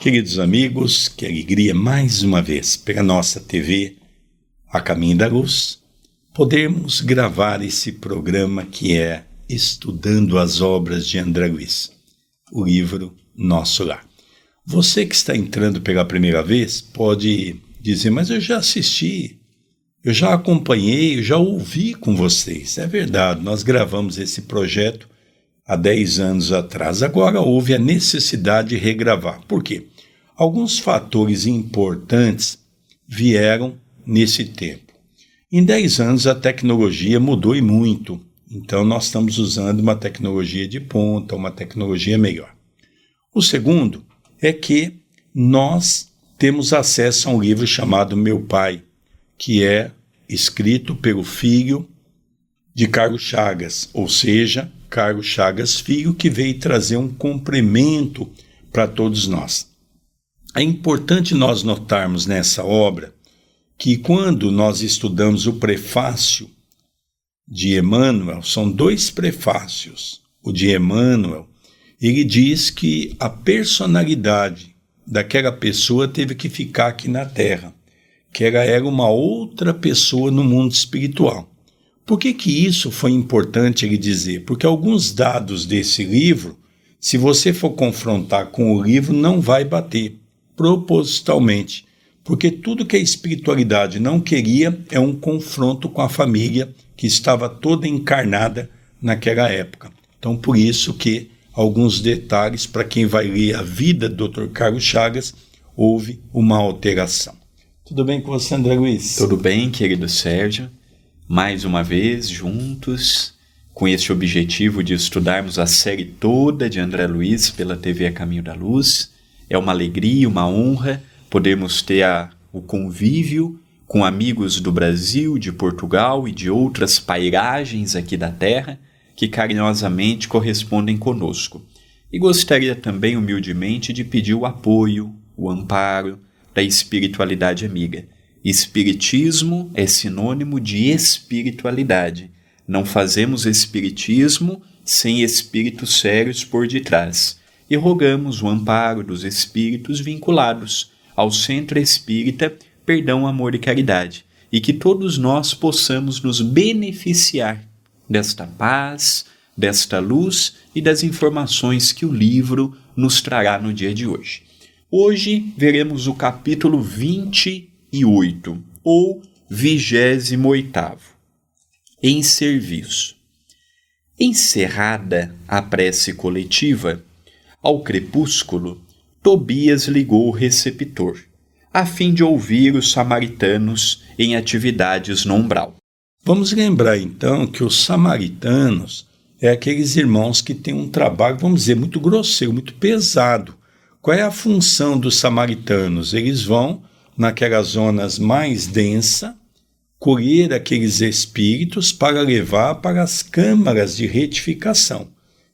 Queridos amigos, que alegria mais uma vez pela nossa TV A Caminho da Luz, podermos gravar esse programa que é Estudando as Obras de André Luiz, o livro Nosso Lar. Você que está entrando pela primeira vez pode dizer, mas eu já assisti, eu já acompanhei, eu já ouvi com vocês. É verdade, nós gravamos esse projeto há 10 anos atrás. Agora houve a necessidade de regravar. Por quê? Alguns fatores importantes vieram nesse tempo. Em 10 anos a tecnologia mudou e muito. Então nós estamos usando uma tecnologia de ponta, uma tecnologia melhor. O segundo é que nós temos acesso a um livro chamado Meu Pai, que é escrito pelo filho de Carlos Chagas, ou seja, Carlos Chagas Filho, que veio trazer um complemento para todos nós. É importante nós notarmos nessa obra que quando nós estudamos o prefácio de Emmanuel, são dois prefácios. O de Emmanuel, ele diz que a personalidade daquela pessoa teve que ficar aqui na Terra, que ela era uma outra pessoa no mundo espiritual. Por que, que isso foi importante ele dizer? Porque alguns dados desse livro, se você for confrontar com o livro, não vai bater, propositalmente. Porque tudo que a espiritualidade não queria é um confronto com a família que estava toda encarnada naquela época. Então, por isso que alguns detalhes para quem vai ler a vida do Dr. Carlos Chagas, houve uma alteração. Tudo bem com você, André Luiz? Tudo bem, querido Sérgio mais uma vez juntos com este objetivo de estudarmos a série toda de André Luiz pela TV A Caminho da Luz. É uma alegria, uma honra podermos ter a, o convívio com amigos do Brasil, de Portugal e de outras pairagens aqui da Terra que carinhosamente correspondem conosco. E gostaria também humildemente de pedir o apoio, o amparo da espiritualidade amiga Espiritismo é sinônimo de espiritualidade. Não fazemos espiritismo sem espíritos sérios por detrás. E rogamos o amparo dos espíritos vinculados ao Centro Espírita Perdão, Amor e Caridade, e que todos nós possamos nos beneficiar desta paz, desta luz e das informações que o livro nos trará no dia de hoje. Hoje veremos o capítulo 20 e oito, ou vigésimo oitavo. Em serviço. Encerrada a prece coletiva, ao crepúsculo, Tobias ligou o receptor, a fim de ouvir os samaritanos em atividades no umbral. Vamos lembrar então que os samaritanos é aqueles irmãos que têm um trabalho, vamos dizer, muito grosseiro, muito pesado. Qual é a função dos samaritanos? Eles vão naquelas zonas mais densas, colher aqueles espíritos para levar para as câmaras de retificação.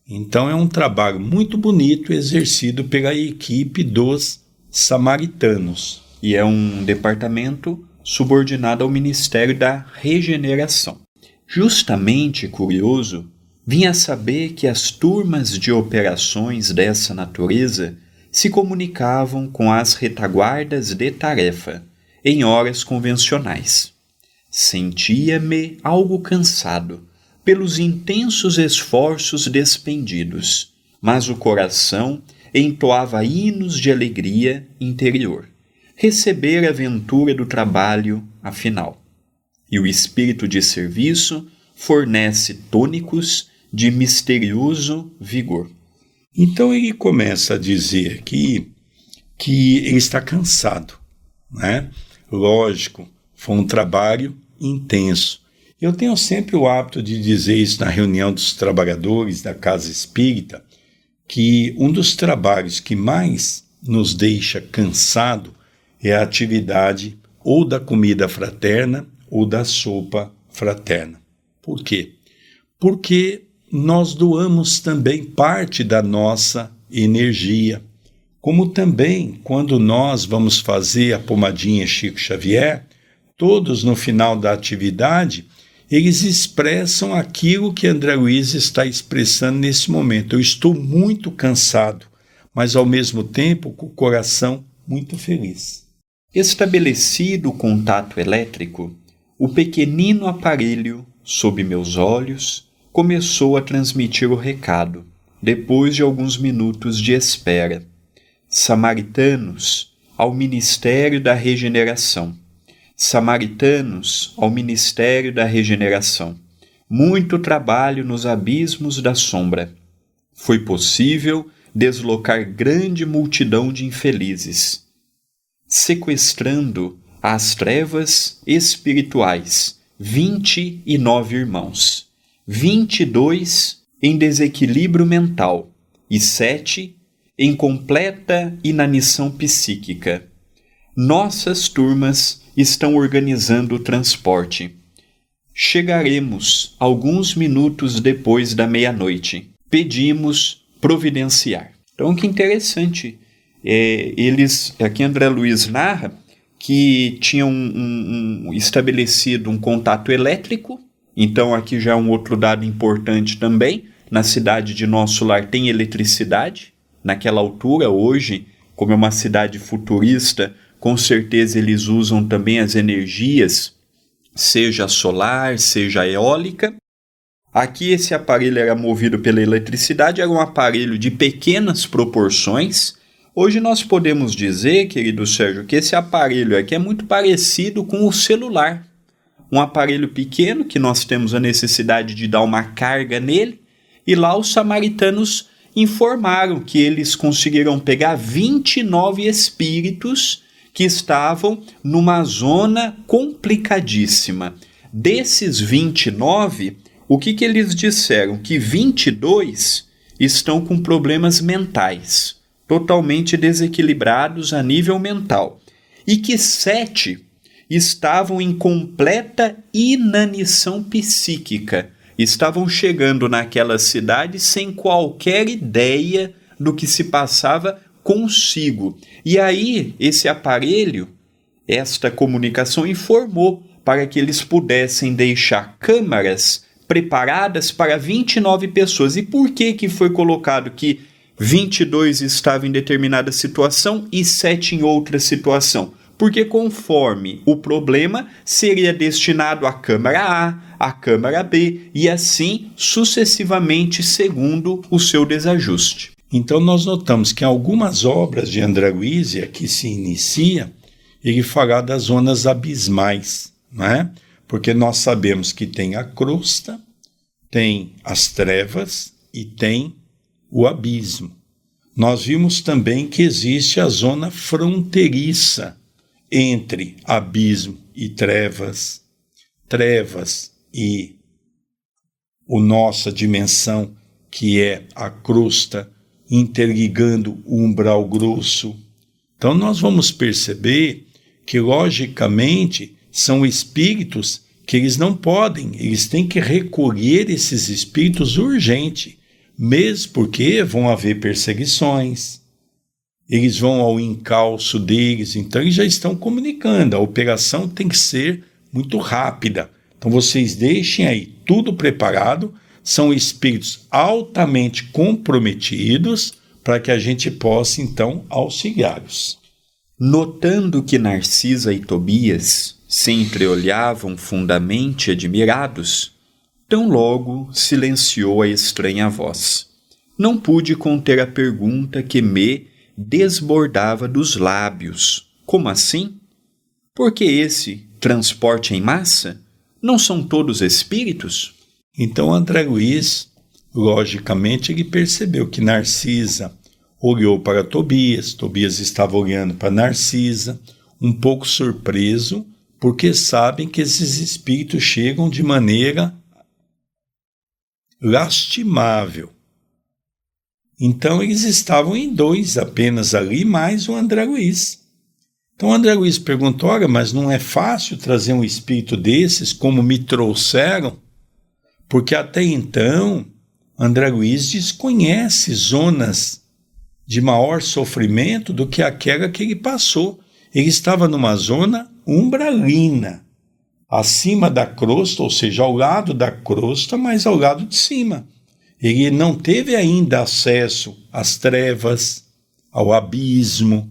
Então é um trabalho muito bonito exercido pela equipe dos samaritanos. E é um departamento subordinado ao Ministério da Regeneração. Justamente curioso, vinha saber que as turmas de operações dessa natureza se comunicavam com as retaguardas de tarefa em horas convencionais. Sentia-me algo cansado pelos intensos esforços despendidos, mas o coração entoava hinos de alegria interior. Receber a aventura do trabalho, afinal. E o espírito de serviço fornece tônicos de misterioso vigor. Então ele começa a dizer aqui que ele está cansado, né? Lógico, foi um trabalho intenso. Eu tenho sempre o hábito de dizer isso na reunião dos trabalhadores da casa espírita, que um dos trabalhos que mais nos deixa cansado é a atividade ou da comida fraterna ou da sopa fraterna. Por quê? Porque nós doamos também parte da nossa energia. Como também, quando nós vamos fazer a pomadinha Chico Xavier, todos no final da atividade, eles expressam aquilo que André Luiz está expressando nesse momento. Eu estou muito cansado, mas ao mesmo tempo com o coração muito feliz. Estabelecido o contato elétrico, o pequenino aparelho, sob meus olhos, começou a transmitir o recado, depois de alguns minutos de espera. Samaritanos ao Ministério da Regeneração. Samaritanos ao Ministério da Regeneração. Muito trabalho nos abismos da sombra. Foi possível deslocar grande multidão de infelizes, sequestrando às trevas espirituais vinte e nove irmãos, vinte e dois em desequilíbrio mental e sete em completa inanição psíquica. Nossas turmas estão organizando o transporte. Chegaremos alguns minutos depois da meia-noite. Pedimos providenciar. Então, que interessante. É, eles, aqui André Luiz narra que tinham um, um, estabelecido um contato elétrico. Então, aqui já é um outro dado importante também. Na cidade de Nosso Lar tem eletricidade. Naquela altura, hoje, como é uma cidade futurista, com certeza eles usam também as energias, seja solar, seja eólica. Aqui esse aparelho era movido pela eletricidade, era um aparelho de pequenas proporções. Hoje nós podemos dizer, querido Sérgio, que esse aparelho aqui é muito parecido com o celular. Um aparelho pequeno que nós temos a necessidade de dar uma carga nele, e lá os samaritanos informaram que eles conseguiram pegar 29 espíritos que estavam numa zona complicadíssima. Desses 29, o que, que eles disseram? Que 22 estão com problemas mentais, totalmente desequilibrados a nível mental, e que 7 estavam em completa inanição psíquica, estavam chegando naquela cidade sem qualquer ideia do que se passava consigo. E aí, esse aparelho, esta comunicação informou para que eles pudessem deixar câmaras preparadas para 29 pessoas. E por que que foi colocado que 22 estavam em determinada situação e 7 em outra situação? Porque conforme o problema seria destinado à câmara A, à câmara B e assim sucessivamente segundo o seu desajuste. Então nós notamos que algumas obras de André Luiz, que se inicia, ele fala das zonas abismais, né? porque nós sabemos que tem a crosta, tem as trevas e tem o abismo. Nós vimos também que existe a zona fronteiriça entre abismo e trevas, trevas e o nossa dimensão, que é a crosta interligando o umbral grosso. Então nós vamos perceber que logicamente são espíritos que eles não podem, eles têm que recolher esses espíritos urgente, mesmo porque vão haver perseguições, eles vão ao encalço deles, então eles já estão comunicando, a operação tem que ser muito rápida. Então vocês deixem aí tudo preparado, são espíritos altamente comprometidos para que a gente possa então auxiliá-los. Notando que Narcisa e Tobias se entreolhavam fundamente admirados, tão logo silenciou a estranha voz. Não pude conter a pergunta que me desbordava dos lábios. Como assim? Porque esse transporte em massa? Não são todos espíritos? Então André Luiz, logicamente, ele percebeu que Narcisa olhou para Tobias, Tobias estava olhando para Narcisa, um pouco surpreso, porque sabem que esses espíritos chegam de maneira lastimável. Então eles estavam em dois apenas ali, mais o André Luiz. Então André Luiz perguntou: olha, mas não é fácil trazer um espírito desses como me trouxeram? Porque até então André Luiz desconhece zonas de maior sofrimento do que aquela que ele passou. Ele estava numa zona umbralina, acima da crosta, ou seja, ao lado da crosta, mas ao lado de cima. Ele não teve ainda acesso às trevas, ao abismo.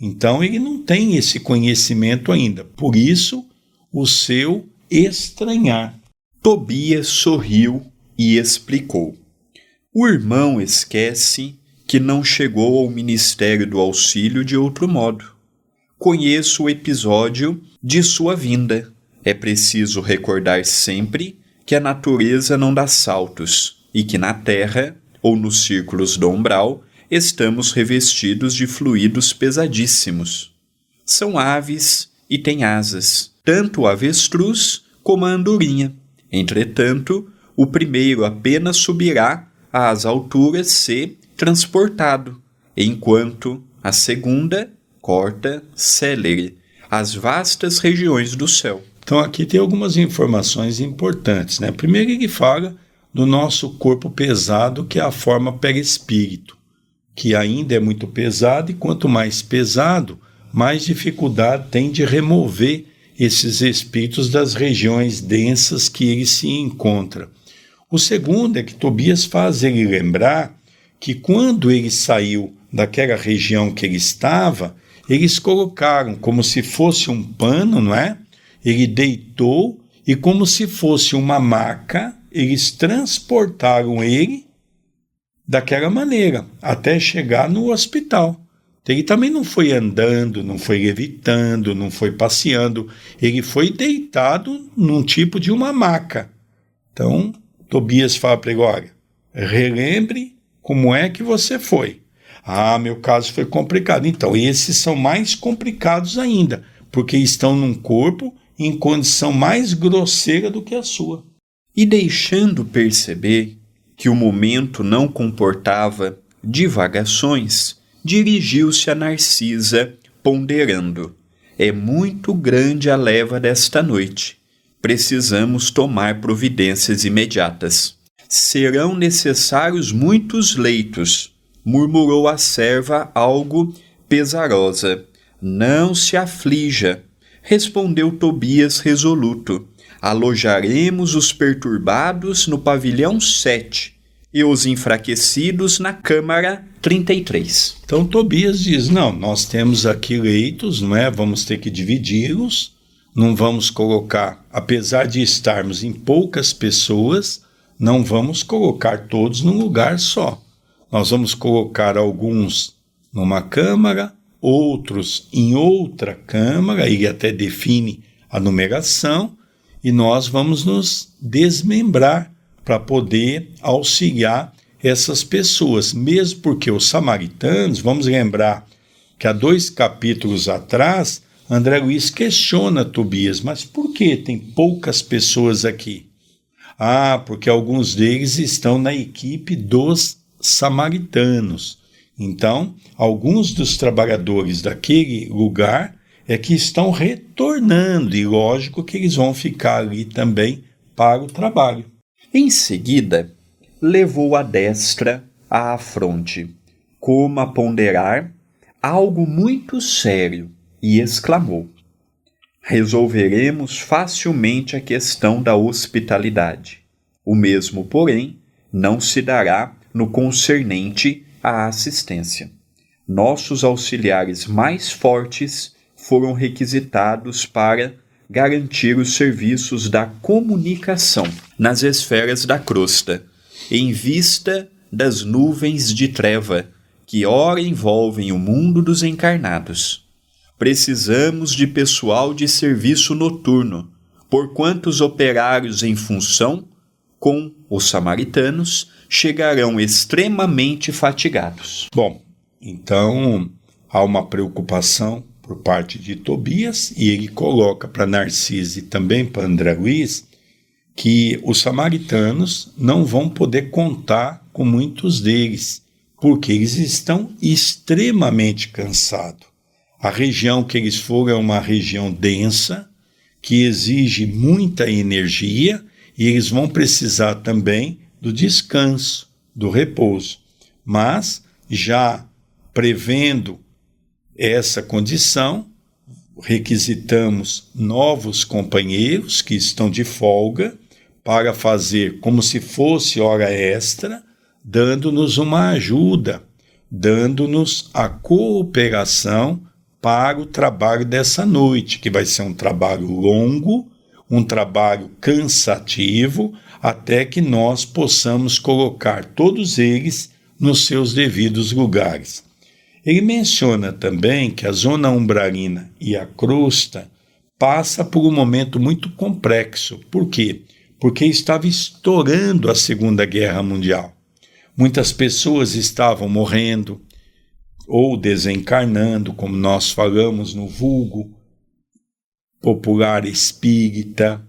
Então ele não tem esse conhecimento ainda. Por isso, o seu estranhar. Tobias sorriu e explicou. O irmão esquece que não chegou ao ministério do auxílio de outro modo. Conheço o episódio de sua vinda. É preciso recordar sempre que a natureza não dá saltos e que na Terra, ou nos círculos do umbral, estamos revestidos de fluidos pesadíssimos. São aves e têm asas, tanto o avestruz como a andorinha. Entretanto, o primeiro apenas subirá às alturas se transportado, enquanto a segunda corta célere as vastas regiões do céu. Então aqui tem algumas informações importantes, né? Primeiro ele fala do nosso corpo pesado, que é a forma perispírito, que ainda é muito pesado e quanto mais pesado, mais dificuldade tem de remover esses espíritos das regiões densas que ele se encontra. O segundo é que Tobias faz ele lembrar que quando ele saiu daquela região que ele estava, eles colocaram como se fosse um pano, não é? Ele deitou e como se fosse uma maca, eles transportaram ele daquela maneira até chegar no hospital. Ele também não foi andando, não foi levitando, não foi passeando, ele foi deitado num tipo de uma maca. Então, Tobias fala para ele: olha, relembre como é que você foi. Ah, meu caso foi complicado. Então, esses são mais complicados ainda, porque estão num corpo em condição mais grosseira do que a sua. E deixando perceber que o momento não comportava divagações, dirigiu-se a Narcisa, ponderando: É muito grande a leva desta noite. Precisamos tomar providências imediatas. Serão necessários muitos leitos, murmurou a serva algo pesarosa. Não se aflija, respondeu Tobias resoluto. Alojaremos os perturbados no pavilhão 7 e os enfraquecidos na Câmara 33. Então Tobias diz: não, nós temos aqui leitos, não é? Vamos ter que dividi-los, não vamos colocar, apesar de estarmos em poucas pessoas, não vamos colocar todos num lugar só. Nós vamos colocar alguns numa câmara, outros em outra câmara, ele até define a numeração, e nós vamos nos desmembrar para poder auxiliar essas pessoas, mesmo porque os samaritanos, vamos lembrar que há dois capítulos atrás, André Luiz questiona Tobias, mas por que tem poucas pessoas aqui? Ah, porque alguns deles estão na equipe dos samaritanos. Então, alguns dos trabalhadores daquele lugar é que estão retornando, e lógico que eles vão ficar ali também para o trabalho. Em seguida, levou a destra à fronte, como a ponderar algo muito sério, e exclamou: Resolveremos facilmente a questão da hospitalidade. O mesmo, porém, não se dará no concernente à assistência. Nossos auxiliares mais fortes foram requisitados para garantir os serviços da comunicação nas esferas da crosta, em vista das nuvens de treva que ora envolvem o mundo dos encarnados. Precisamos de pessoal de serviço noturno, porquanto os operários em função com os samaritanos chegarão extremamente fatigados. Bom, então há uma preocupação por parte de Tobias, e ele coloca para Narciso e também para André Luiz que os samaritanos não vão poder contar com muitos deles, porque eles estão extremamente cansados. A região que eles foram é uma região densa, que exige muita energia, e eles vão precisar também do descanso, do repouso. Mas, já prevendo essa condição, requisitamos novos companheiros que estão de folga para fazer como se fosse hora extra, dando-nos uma ajuda, dando-nos a cooperação para o trabalho dessa noite, que vai ser um trabalho longo, um trabalho cansativo, até que nós possamos colocar todos eles nos seus devidos lugares. Ele menciona também que a zona umbralina e a crosta passa por um momento muito complexo. Por quê? Porque estava estourando a Segunda Guerra Mundial. Muitas pessoas estavam morrendo ou desencarnando, como nós falamos no vulgo popular espírita.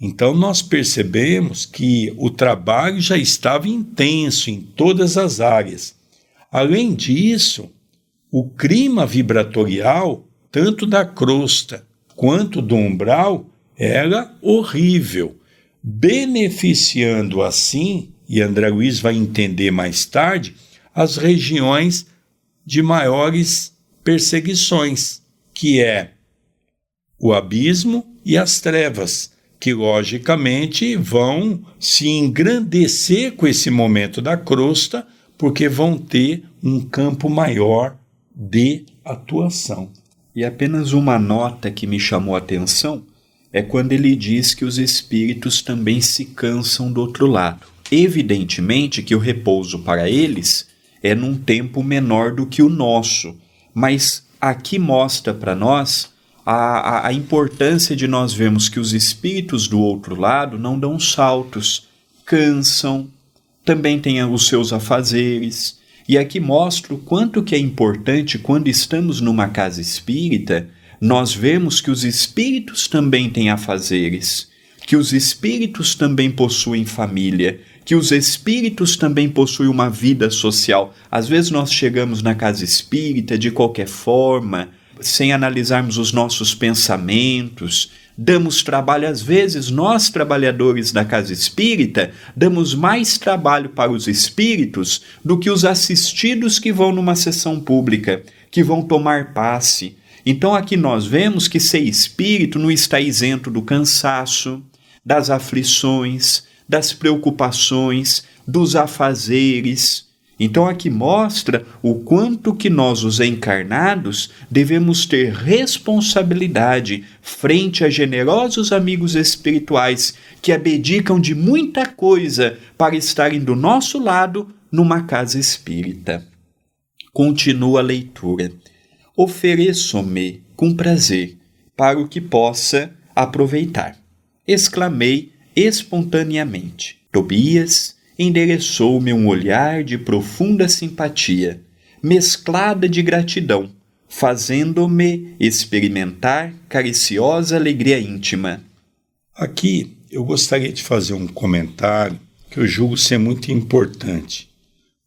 Então nós percebemos que o trabalho já estava intenso em todas as áreas. Além disso, o clima vibratorial, tanto da crosta quanto do umbral, era horrível, beneficiando assim, e André Luiz vai entender mais tarde, as regiões de maiores perseguições, que é o abismo e as trevas, que logicamente vão se engrandecer com esse momento da crosta, porque vão ter um campo maior de atuação. E apenas uma nota que me chamou a atenção é quando ele diz que os espíritos também se cansam do outro lado. Evidentemente que o repouso para eles é num tempo menor do que o nosso, mas aqui mostra para nós a, a, a, importância de nós vermos que os espíritos do outro lado não dão saltos, cansam, também têm os seus afazeres, e aqui mostro quanto que é importante quando estamos numa casa espírita, nós vemos que os espíritos também têm afazeres, que os espíritos também possuem família, que os espíritos também possuem uma vida social. Às vezes nós chegamos na casa espírita de qualquer forma, sem analisarmos os nossos pensamentos, damos trabalho, às vezes nós, trabalhadores da casa espírita, damos mais trabalho para os espíritos do que os assistidos que vão numa sessão pública, que vão tomar passe. Então aqui nós vemos que ser espírito não está isento do cansaço, das aflições, das preocupações, dos afazeres. Então aqui mostra o quanto que nós, os encarnados, devemos ter responsabilidade frente a generosos amigos espirituais que abdicam de muita coisa para estarem do nosso lado numa casa espírita. Continua a leitura. Ofereço-me com prazer para o que possa aproveitar. Exclamei espontaneamente. Tobias endereçou-me um olhar de profunda simpatia, mesclada de gratidão, fazendo-me experimentar cariciosa alegria íntima. Aqui eu gostaria de fazer um comentário que eu julgo ser muito importante.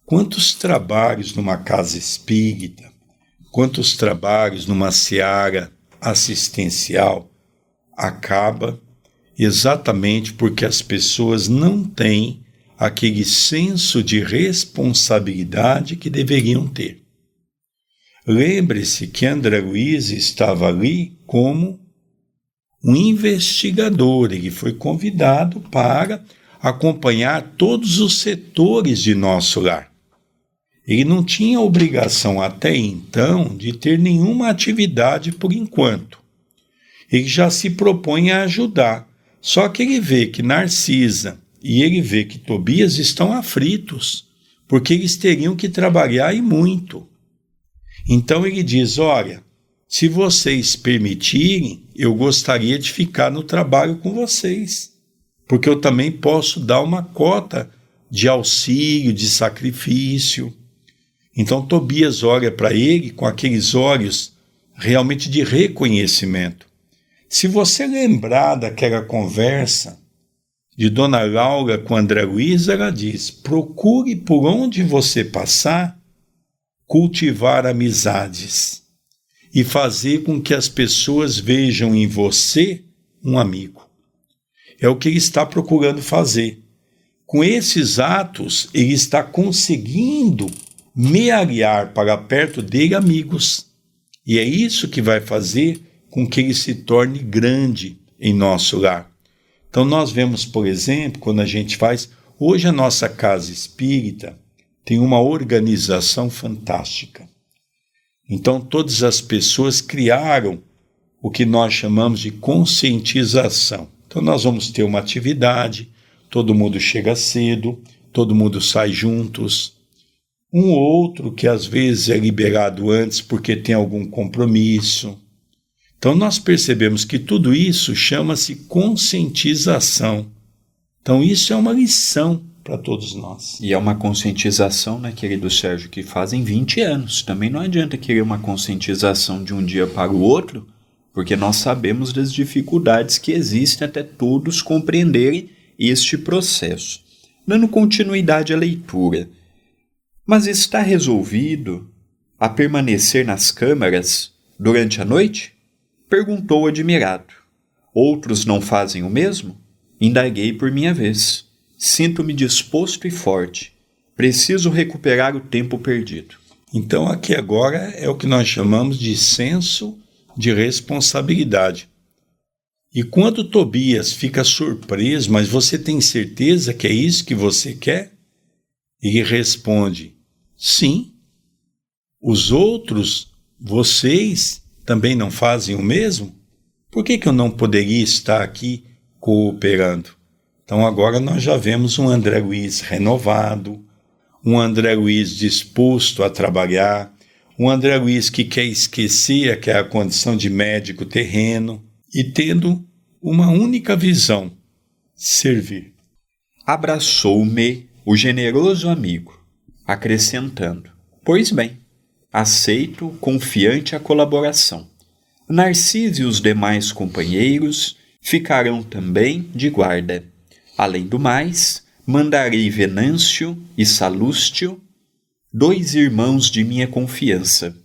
Quantos trabalhos numa casa espírita, quantos trabalhos numa seara assistencial acaba exatamente porque as pessoas não têm aquele senso de responsabilidade que deveriam ter. Lembre-se que André Luiz estava ali como um investigador, ele foi convidado para acompanhar todos os setores de nosso lar. Ele não tinha obrigação até então de ter nenhuma atividade por enquanto. Ele já se propõe a ajudar. Só que ele vê que Narcisa e ele vê que Tobias estão aflitos, porque eles teriam que trabalhar e muito. Então ele diz: Olha, se vocês permitirem, eu gostaria de ficar no trabalho com vocês, porque eu também posso dar uma cota de auxílio, de sacrifício. Então Tobias olha para ele com aqueles olhos realmente de reconhecimento. Se você lembrar daquela conversa de Dona Laura com André Luiz, ela diz: procure por onde você passar cultivar amizades e fazer com que as pessoas vejam em você um amigo. É o que ele está procurando fazer. Com esses atos, ele está conseguindo mealhar para perto dele amigos. E é isso que vai fazer com que ele se torne grande em nosso lar. Então, nós vemos, por exemplo, quando a gente faz. Hoje, a nossa casa espírita tem uma organização fantástica. Então, todas as pessoas criaram o que nós chamamos de conscientização. Então, nós vamos ter uma atividade, todo mundo chega cedo, todo mundo sai juntos. Um ou outro que às vezes é liberado antes porque tem algum compromisso. Então, nós percebemos que tudo isso chama-se conscientização. Então, isso é uma lição para todos nós. E é uma conscientização, né, querido Sérgio, que fazem 20 anos. Também não adianta querer uma conscientização de um dia para o outro, porque nós sabemos das dificuldades que existem até todos compreenderem este processo. Dando continuidade à leitura. Mas está resolvido a permanecer nas câmaras durante a noite? Perguntou admirado. Outros não fazem o mesmo? Indaguei por minha vez. Sinto-me disposto e forte. Preciso recuperar o tempo perdido. Então, aqui agora é o que nós chamamos de senso de responsabilidade. E quando Tobias fica surpreso, mas você tem certeza que é isso que você quer? Ele responde: Sim. Os outros, vocês, também não fazem o mesmo? Por que, que eu não poderia estar aqui cooperando? Então agora nós já vemos um André Luiz renovado, um André Luiz disposto a trabalhar, um André Luiz que quer esquecer que é a condição de médico terreno e tendo uma única visão: servir. Abraçou-me o generoso amigo, acrescentando: Pois bem, aceito confiante a colaboração. Narciso e os demais companheiros ficarão também de guarda. Além do mais, mandarei Venâncio e Salústio, dois irmãos de minha confiança.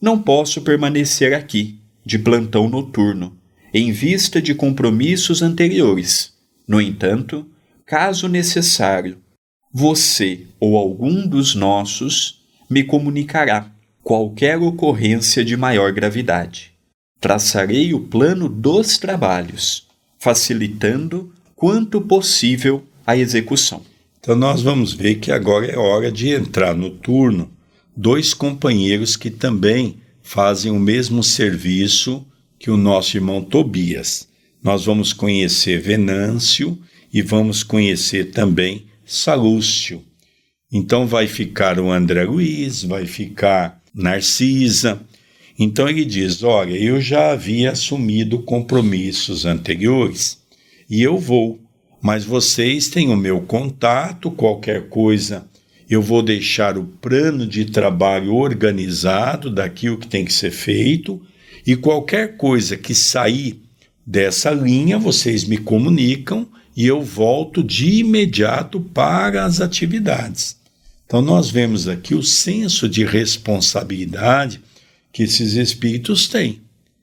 Não posso permanecer aqui, de plantão noturno, em vista de compromissos anteriores. No entanto, caso necessário, você ou algum dos nossos me comunicará qualquer ocorrência de maior gravidade. Traçarei o plano dos trabalhos, facilitando quanto possível a execução. Então nós vamos ver que agora é hora de entrar no turno dois companheiros que também fazem o mesmo serviço que o nosso irmão Tobias. Nós vamos conhecer Venâncio e vamos conhecer também Salúcio. Então vai ficar o André Luiz, vai ficar Narcisa. Então ele diz: Olha, eu já havia assumido compromissos anteriores e eu vou. Mas vocês têm o meu contato, qualquer coisa, eu vou deixar o plano de trabalho organizado daquilo que tem que ser feito, e qualquer coisa que sair dessa linha, vocês me comunicam e eu volto de imediato para as atividades. Então, nós vemos aqui o senso de responsabilidade que esses espíritos têm.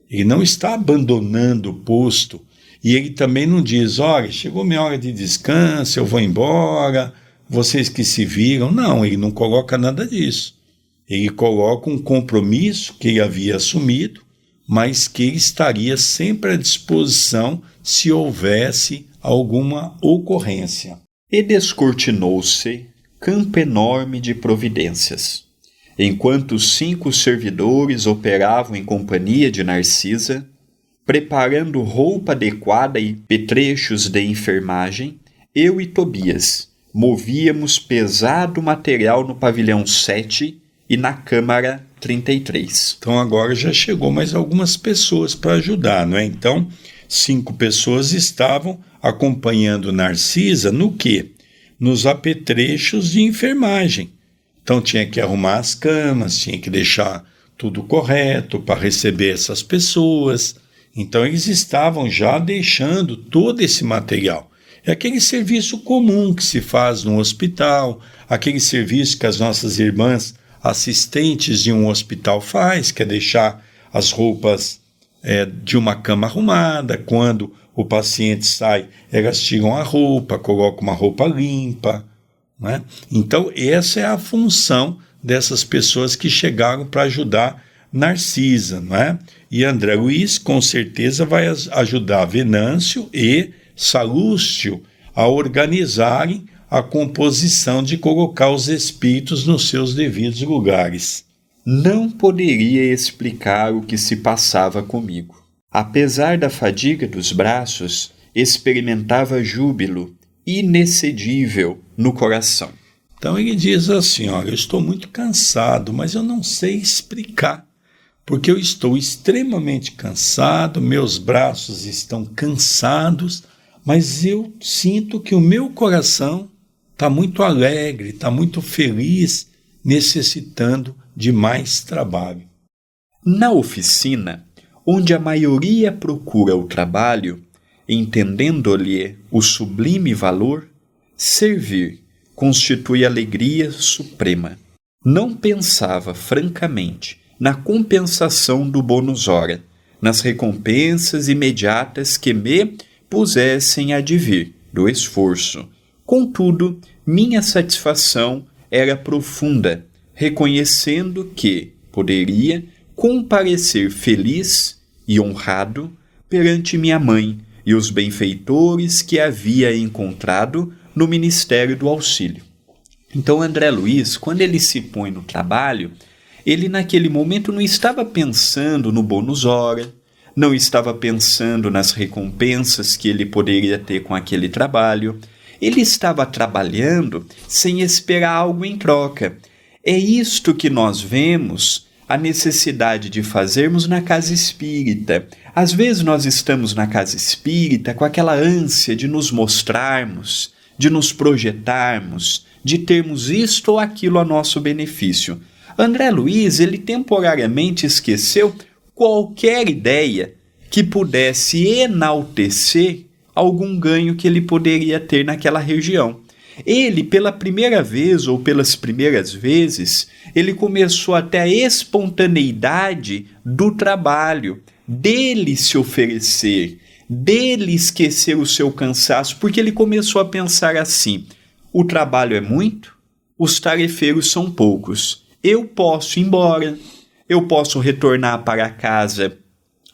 Ele não está abandonando o posto e ele também não diz: olha, chegou minha hora de descanso, eu vou embora, vocês que se viram. Não, ele não coloca nada disso. Ele coloca um compromisso que ele havia assumido, mas que ele estaria sempre à disposição se houvesse alguma ocorrência. E descortinou-se campo enorme de providências. Enquanto os cinco servidores operavam em companhia de Narcisa, preparando roupa adequada e petrechos de enfermagem, eu e Tobias movíamos pesado material no pavilhão 7 e na câmara 33. Então agora já chegou mais algumas pessoas para ajudar, não é? Então, cinco pessoas estavam acompanhando Narcisa no quê? Nos apetrechos de enfermagem. Então tinha que arrumar as camas, tinha que deixar tudo correto para receber essas pessoas então eles estavam já deixando todo esse material. É aquele serviço comum que se faz no hospital, aquele serviço que as nossas irmãs assistentes de um hospital faz, que é deixar as roupas é, de uma cama arrumada, quando o paciente sai, elas tiram a roupa, colocam uma roupa limpa. Né? Então, essa é a função dessas pessoas que chegaram para ajudar Narcisa, não é? E André Luiz, com certeza, vai ajudar Venâncio e Salúcio a organizarem a composição de colocar os espíritos nos seus devidos lugares. Não poderia explicar o que se passava comigo. Apesar da fadiga dos braços, experimentava júbilo inexcedível no coração. Então ele diz assim: Olha, eu estou muito cansado, mas eu não sei explicar, porque eu estou extremamente cansado, meus braços estão cansados, mas eu sinto que o meu coração está muito alegre, está muito feliz, necessitando de mais trabalho. Na oficina, onde a maioria procura o trabalho, entendendo-lhe o sublime valor, servir constitui alegria suprema. Não pensava francamente na compensação do bônus hora, nas recompensas imediatas que me pusessem a devir do esforço. Contudo, minha satisfação era profunda, reconhecendo que poderia comparecer feliz e honrado perante minha mãe e os benfeitores que havia encontrado no Ministério do Auxílio. Então, André Luiz, quando ele se põe no trabalho, ele naquele momento não estava pensando no bônus hora, não estava pensando nas recompensas que ele poderia ter com aquele trabalho. Ele estava trabalhando sem esperar algo em troca. É isto que nós vemos a necessidade de fazermos na casa espírita. Às vezes nós estamos na casa espírita com aquela ânsia de nos mostrarmos, de nos projetarmos, de termos isto ou aquilo a nosso benefício. André Luiz, ele temporariamente esqueceu qualquer ideia que pudesse enaltecer algum ganho que ele poderia ter naquela região. Ele, pela primeira vez ou pelas primeiras vezes, ele começou até a espontaneidade do trabalho, dele se oferecer, dele esquecer o seu cansaço, porque ele começou a pensar assim: o trabalho é muito, os tarefeiros são poucos. Eu posso ir embora, eu posso retornar para a casa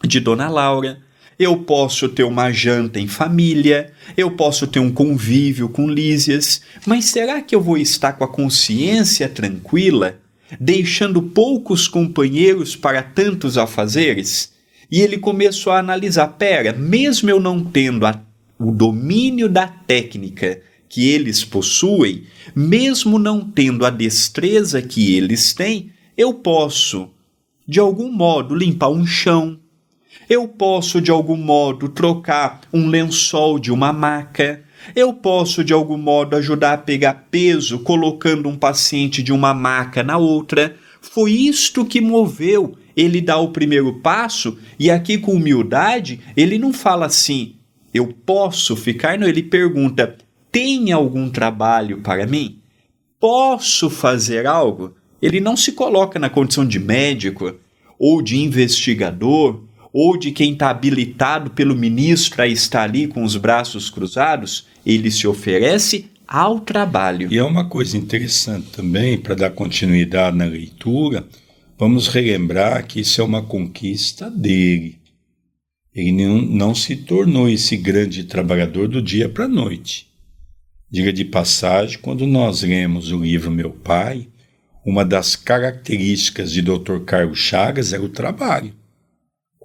de Dona Laura, eu posso ter uma janta em família, eu posso ter um convívio com Lísias, mas será que eu vou estar com a consciência tranquila, deixando poucos companheiros para tantos afazeres? E ele começou a analisar: pera, mesmo eu não tendo a, o domínio da técnica que eles possuem, mesmo não tendo a destreza que eles têm, eu posso, de algum modo, limpar um chão. Eu posso, de algum modo, trocar um lençol de uma maca. Eu posso, de algum modo, ajudar a pegar peso colocando um paciente de uma maca na outra. Foi isto que moveu ele dá o primeiro passo e aqui com humildade, ele não fala assim, eu posso ficar, não, ele pergunta, tem algum trabalho para mim? Posso fazer algo? Ele não se coloca na condição de médico ou de investigador ou de quem está habilitado pelo ministro a estar ali com os braços cruzados, ele se oferece ao trabalho. E é uma coisa interessante também, para dar continuidade na leitura, Vamos relembrar que isso é uma conquista dele. Ele não, não se tornou esse grande trabalhador do dia para a noite. Diga de passagem, quando nós lemos o livro Meu Pai, uma das características de Dr. Carlos Chagas era o trabalho.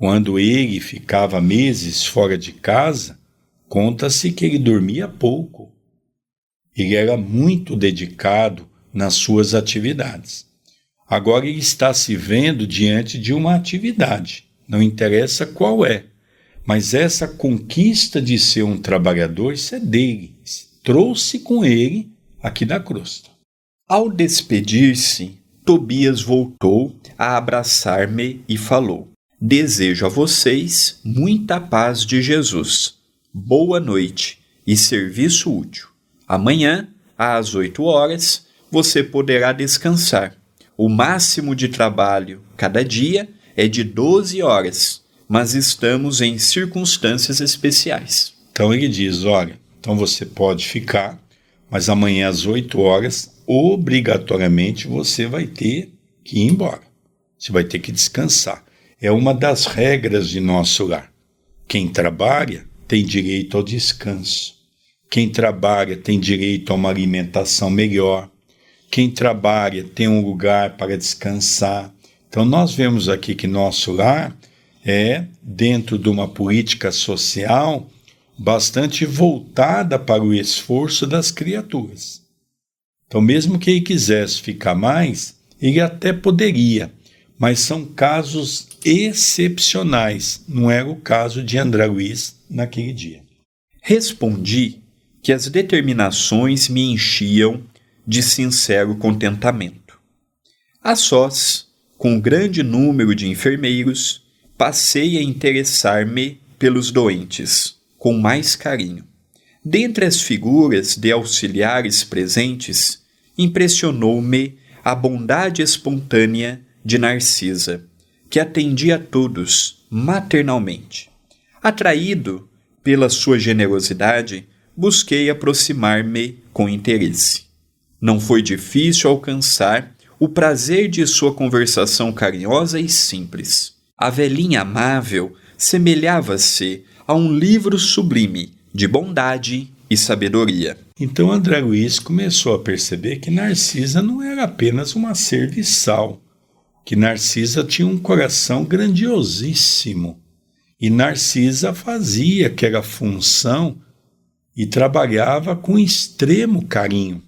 Quando ele ficava meses fora de casa, conta-se que ele dormia pouco. Ele era muito dedicado nas suas atividades. Agora ele está se vendo diante de uma atividade, não interessa qual é, mas essa conquista de ser um trabalhador, isso é dele, trouxe com ele aqui da crosta. Ao despedir-se, Tobias voltou a abraçar-me e falou: Desejo a vocês muita paz de Jesus. Boa noite e serviço útil. Amanhã, às oito horas, você poderá descansar o máximo de trabalho cada dia é de 12 horas, mas estamos em circunstâncias especiais. Então ele diz: olha, então você pode ficar, mas amanhã às 8 horas, obrigatoriamente você vai ter que ir embora. Você vai ter que descansar. É uma das regras de nosso lar. Quem trabalha tem direito ao descanso. quem trabalha tem direito a uma alimentação melhor, quem trabalha tem um lugar para descansar. Então, nós vemos aqui que nosso lar é, dentro de uma política social, bastante voltada para o esforço das criaturas. Então, mesmo que ele quisesse ficar mais, ele até poderia, mas são casos excepcionais, não era o caso de André Luiz naquele dia. Respondi que as determinações me enchiam de sincero contentamento. A sós, com um grande número de enfermeiros, passei a interessar-me pelos doentes com mais carinho. Dentre as figuras de auxiliares presentes, impressionou-me a bondade espontânea de Narcisa, que atendia a todos maternalmente. Atraído pela sua generosidade, busquei aproximar-me com interesse. Não foi difícil alcançar o prazer de sua conversação carinhosa e simples. A velhinha amável semelhava-se a um livro sublime de bondade e sabedoria. Então André Luiz começou a perceber que Narcisa não era apenas uma serviçal, que Narcisa tinha um coração grandiosíssimo. E Narcisa fazia aquela função e trabalhava com extremo carinho.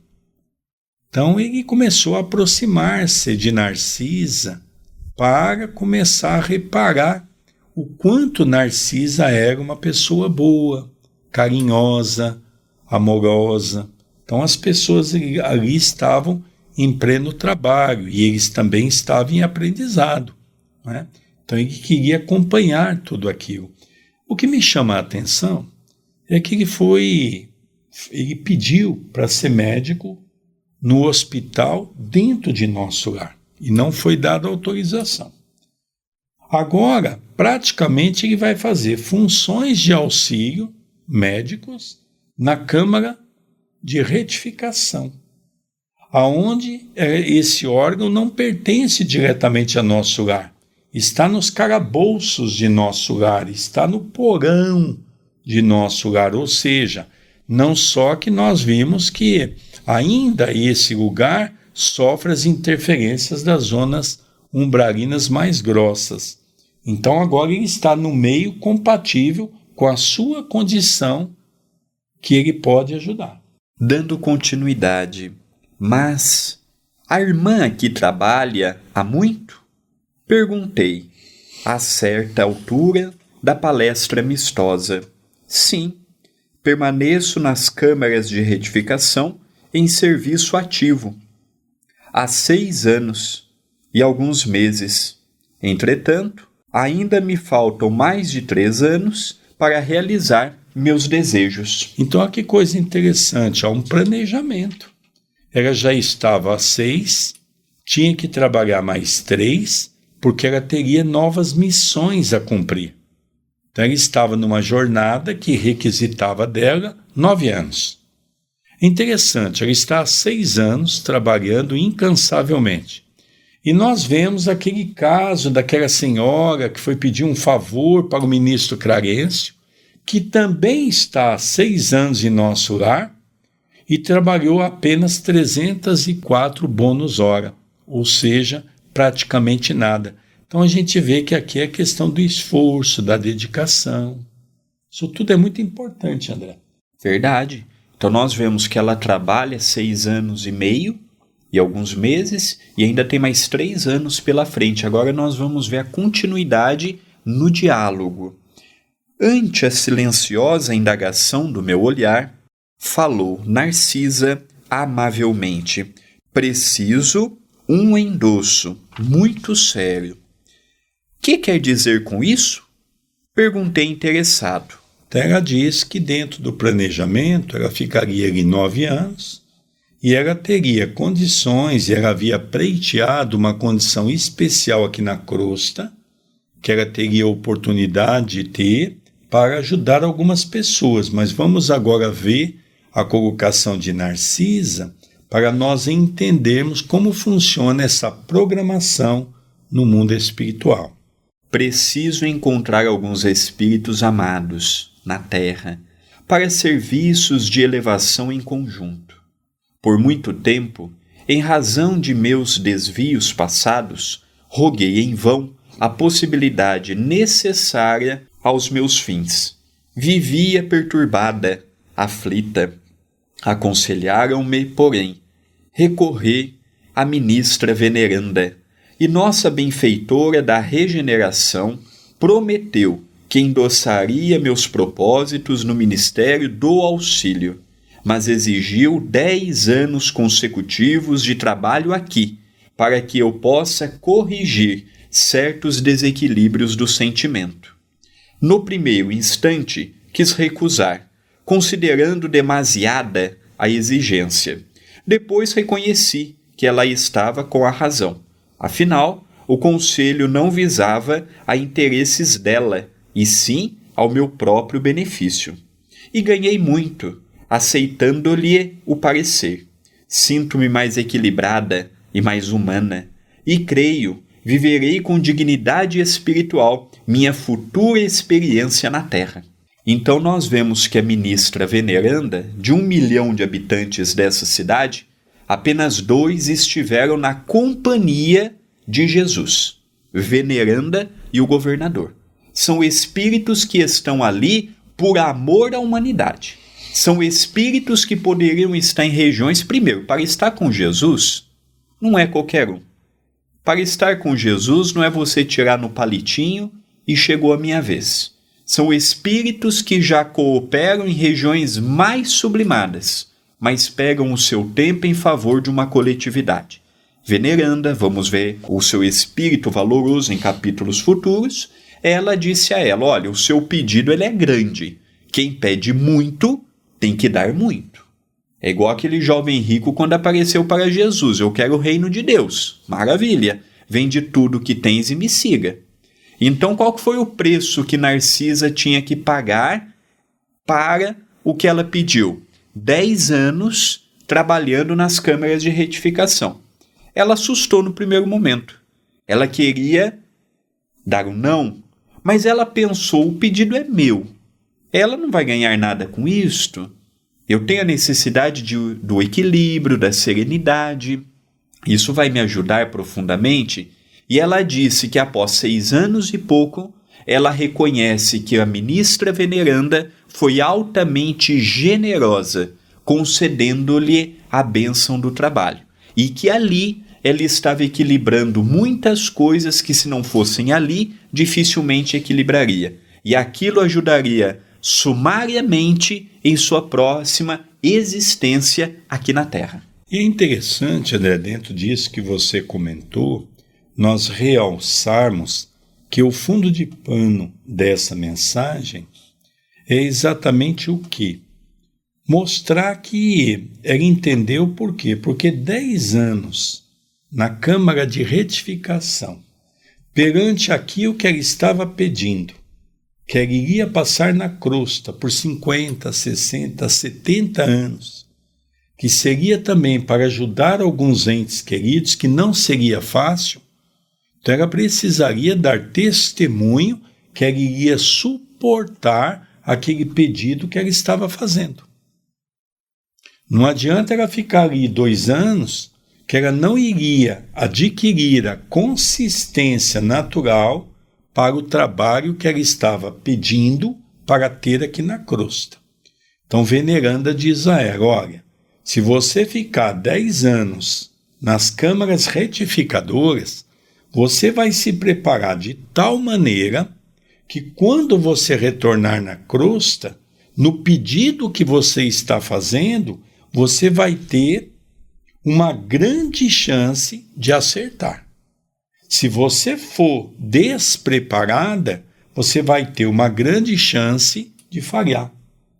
Então ele começou a aproximar-se de Narcisa para começar a reparar o quanto Narcisa era uma pessoa boa, carinhosa, amorosa. Então as pessoas ali estavam em pleno trabalho e eles também estavam em aprendizado. Né? Então ele queria acompanhar tudo aquilo. O que me chama a atenção é que ele foi, ele pediu para ser médico no hospital dentro de nosso lar e não foi dada autorização. Agora, praticamente, ele vai fazer funções de auxílio médicos na Câmara de Retificação, aonde é, esse órgão não pertence diretamente a nosso lar, está nos calabouços de nosso lar, está no porão de nosso lar, ou seja, não só que nós vimos que ainda esse lugar sofre as interferências das zonas umbralinas mais grossas. Então agora ele está no meio compatível com a sua condição que ele pode ajudar. Dando continuidade, mas a irmã aqui trabalha há muito? Perguntei, a certa altura da palestra amistosa. Sim, permaneço nas câmaras de retificação em serviço ativo há seis anos e alguns meses. Entretanto, ainda me faltam mais de três anos para realizar meus desejos. Então, olha que coisa interessante, há um planejamento. Ela já estava há seis, tinha que trabalhar mais três, porque ela teria novas missões a cumprir. Então, ela estava numa jornada que requisitava dela nove anos. Interessante, ela está há seis anos trabalhando incansavelmente. E nós vemos aquele caso daquela senhora que foi pedir um favor para o ministro Clarencio, que também está há seis anos em nosso lar e trabalhou apenas 304 bônus hora, ou seja, praticamente nada. Então a gente vê que aqui é questão do esforço, da dedicação. Isso tudo é muito importante, André. Verdade. Então nós vemos que ela trabalha seis anos e meio e alguns meses, e ainda tem mais três anos pela frente. Agora nós vamos ver a continuidade no diálogo. Ante a silenciosa indagação do meu olhar, falou Narcisa amavelmente: Preciso um endosso muito sério. Que quer dizer com isso? Perguntei interessado. Ela diz que dentro do planejamento ela ficaria ali nove anos e ela teria condições, e ela havia pleiteado uma condição especial aqui na crosta, que ela teria oportunidade de ter para ajudar algumas pessoas. Mas vamos agora ver a colocação de Narcisa para nós entendermos como funciona essa programação no mundo espiritual. Preciso encontrar alguns espíritos amados na terra para serviços de elevação em conjunto. Por muito tempo, em razão de meus desvios passados, roguei em vão a possibilidade necessária aos meus fins. Vivia perturbada, aflita. Aconselharam-me, porém, recorrer à ministra veneranda, e nossa benfeitora da regeneração prometeu que endossaria meus propósitos no ministério do auxílio, mas exigiu dez anos consecutivos de trabalho aqui, para que eu possa corrigir certos desequilíbrios do sentimento. No primeiro instante, quis recusar, considerando demasiada a exigência. Depois reconheci que ela estava com a razão. Afinal, o conselho não visava a interesses dela, e sim ao meu próprio benefício. E ganhei muito, aceitando-lhe o parecer. Sinto-me mais equilibrada e mais humana, e creio viverei com dignidade espiritual minha futura experiência na Terra. Então nós vemos que a ministra veneranda, de um milhão de habitantes dessa cidade, apenas dois estiveram na companhia de Jesus, veneranda e o governador. São espíritos que estão ali por amor à humanidade. São espíritos que poderiam estar em regiões, primeiro, para estar com Jesus, não é qualquer um. Para estar com Jesus não é você tirar no palitinho e chegou a minha vez são espíritos que já cooperam em regiões mais sublimadas, mas pegam o seu tempo em favor de uma coletividade. Veneranda, vamos ver o seu espírito valoroso em capítulos futuros, ela disse a ela: Olha, o seu pedido ele é grande. Quem pede muito tem que dar muito. É igual aquele jovem rico quando apareceu para Jesus: Eu quero o reino de Deus. Maravilha! Vende tudo que tens e me siga. Então, qual foi o preço que Narcisa tinha que pagar para o que ela pediu? Dez anos trabalhando nas câmeras de retificação. Ela assustou no primeiro momento. Ela queria dar um não, mas ela pensou: o pedido é meu. Ela não vai ganhar nada com isto. Eu tenho a necessidade de, do equilíbrio, da serenidade. Isso vai me ajudar profundamente e ela disse que após seis anos e pouco, ela reconhece que a ministra veneranda foi altamente generosa, concedendo-lhe a bênção do trabalho, e que ali ela estava equilibrando muitas coisas que, se não fossem ali, dificilmente equilibraria. E aquilo ajudaria sumariamente em sua próxima existência aqui na Terra. E é interessante, André, dentro disso que você comentou, nós realçarmos que o fundo de pano dessa mensagem é exatamente o que? Mostrar que ele entendeu por quê? Porque 10 anos na Câmara de Retificação, perante aquilo que ele estava pedindo, que ele iria passar na crosta por 50, 60, 70 anos, que seria também para ajudar alguns entes queridos, que não seria fácil, então ela precisaria dar testemunho que ela iria suportar aquele pedido que ela estava fazendo. Não adianta ela ficar ali dois anos que ela não iria adquirir a consistência natural para o trabalho que ela estava pedindo para ter aqui na crosta. Então, veneranda diz a ela: olha, se você ficar dez anos nas câmaras retificadoras, você vai se preparar de tal maneira que quando você retornar na crosta, no pedido que você está fazendo, você vai ter uma grande chance de acertar. Se você for despreparada, você vai ter uma grande chance de falhar.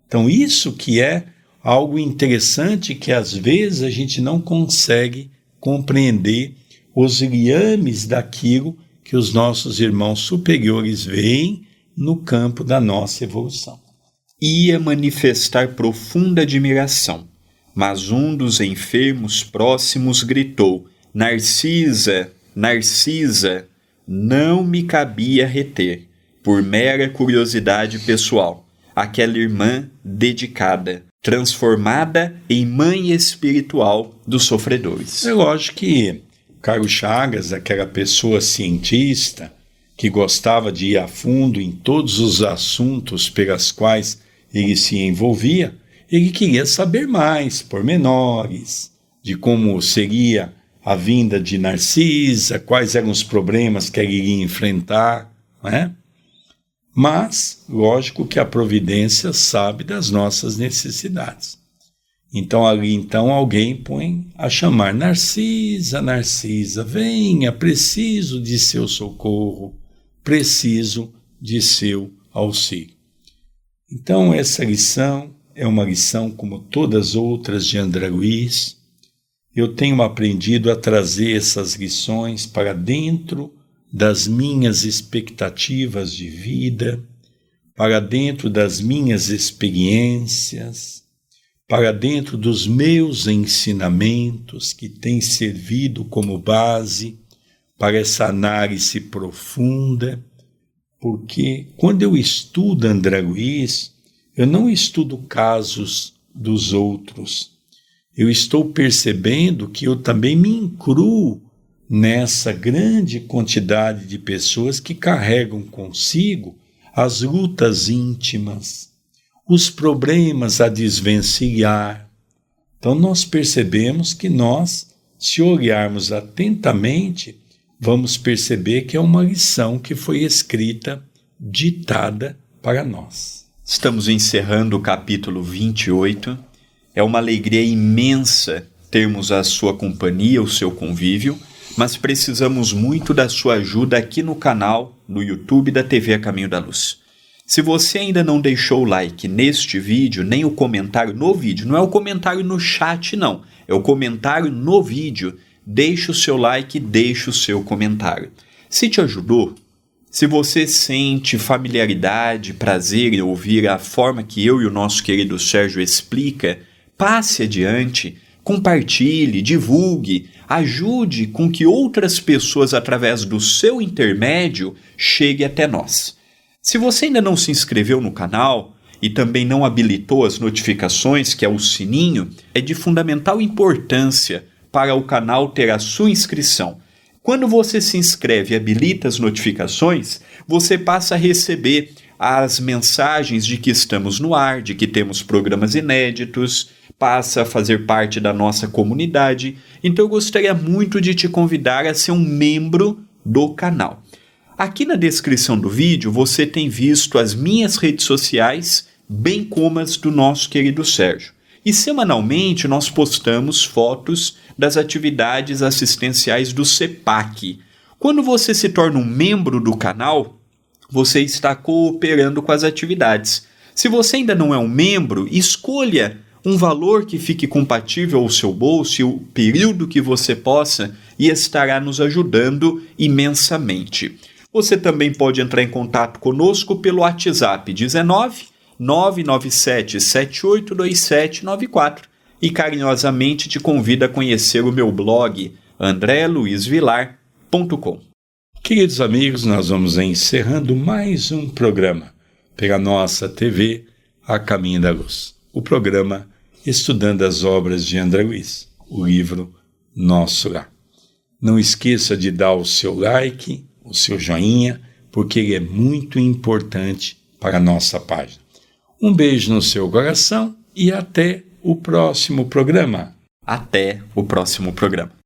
Então, isso que é algo interessante que às vezes a gente não consegue compreender os liames daquilo que os nossos irmãos superiores veem no campo da nossa evolução. Ia manifestar profunda admiração, mas um dos enfermos próximos gritou: Narcisa, Narcisa, não me cabia reter, por mera curiosidade pessoal. aquela irmã dedicada, transformada em mãe espiritual dos sofredores. É lógico que Carlos Chagas, aquela pessoa cientista que gostava de ir a fundo em todos os assuntos pelos quais ele se envolvia, ele queria saber mais, pormenores, de como seria a vinda de Narcisa, quais eram os problemas que ele iria enfrentar, né? Mas, lógico que a providência sabe das nossas necessidades. Então ali então alguém põe a chamar Narcisa, Narcisa, venha, preciso de seu socorro, preciso de seu auxílio. Então essa lição é uma lição como todas as outras de André Luiz. Eu tenho aprendido a trazer essas lições para dentro das minhas expectativas de vida, para dentro das minhas experiências, para dentro dos meus ensinamentos que têm servido como base para essa análise profunda, porque quando eu estudo André Luiz, eu não estudo casos dos outros. Eu estou percebendo que eu também me incluo nessa grande quantidade de pessoas que carregam consigo as lutas íntimas, os problemas a desvencilhar. Então, nós percebemos que nós, se olharmos atentamente, vamos perceber que é uma lição que foi escrita, ditada para nós. Estamos encerrando o capítulo 28. É uma alegria imensa termos a sua companhia, o seu convívio mas precisamos muito da sua ajuda aqui no canal, no YouTube da TV A Caminho da Luz. Se você ainda não deixou o like neste vídeo, nem o comentário no vídeo, não é o comentário no chat não, é o comentário no vídeo, deixe o seu like, deixe o seu comentário. Se te ajudou, se você sente familiaridade, prazer em ouvir a forma que eu e o nosso querido Sérgio explica, passe adiante, compartilhe, divulgue, ajude com que outras pessoas, através do seu intermédio, cheguem até nós. Se você ainda não se inscreveu no canal e também não habilitou as notificações, que é o sininho, é de fundamental importância para o canal ter a sua inscrição. Quando você se inscreve e habilita as notificações, você passa a receber as mensagens de que estamos no ar, de que temos programas inéditos, passa a fazer parte da nossa comunidade. Então eu gostaria muito de te convidar a ser um membro do canal. Aqui na descrição do vídeo você tem visto as minhas redes sociais, bem como as do nosso querido Sérgio. E semanalmente nós postamos fotos das atividades assistenciais do CEPAC. Quando você se torna um membro do canal, você está cooperando com as atividades. Se você ainda não é um membro, escolha um valor que fique compatível ao seu bolso e o período que você possa e estará nos ajudando imensamente. Você também pode entrar em contato conosco pelo WhatsApp 19 997 782794 e carinhosamente te convido a conhecer o meu blog andreluizvilar.com. Queridos amigos, nós vamos encerrando mais um programa pela nossa TV A Caminho da Luz. O programa estudando as obras de André Luiz, o livro Nosso Lar. Não esqueça de dar o seu like, o seu joinha, porque ele é muito importante para a nossa página. Um beijo no seu coração e até o próximo programa. Até o próximo programa.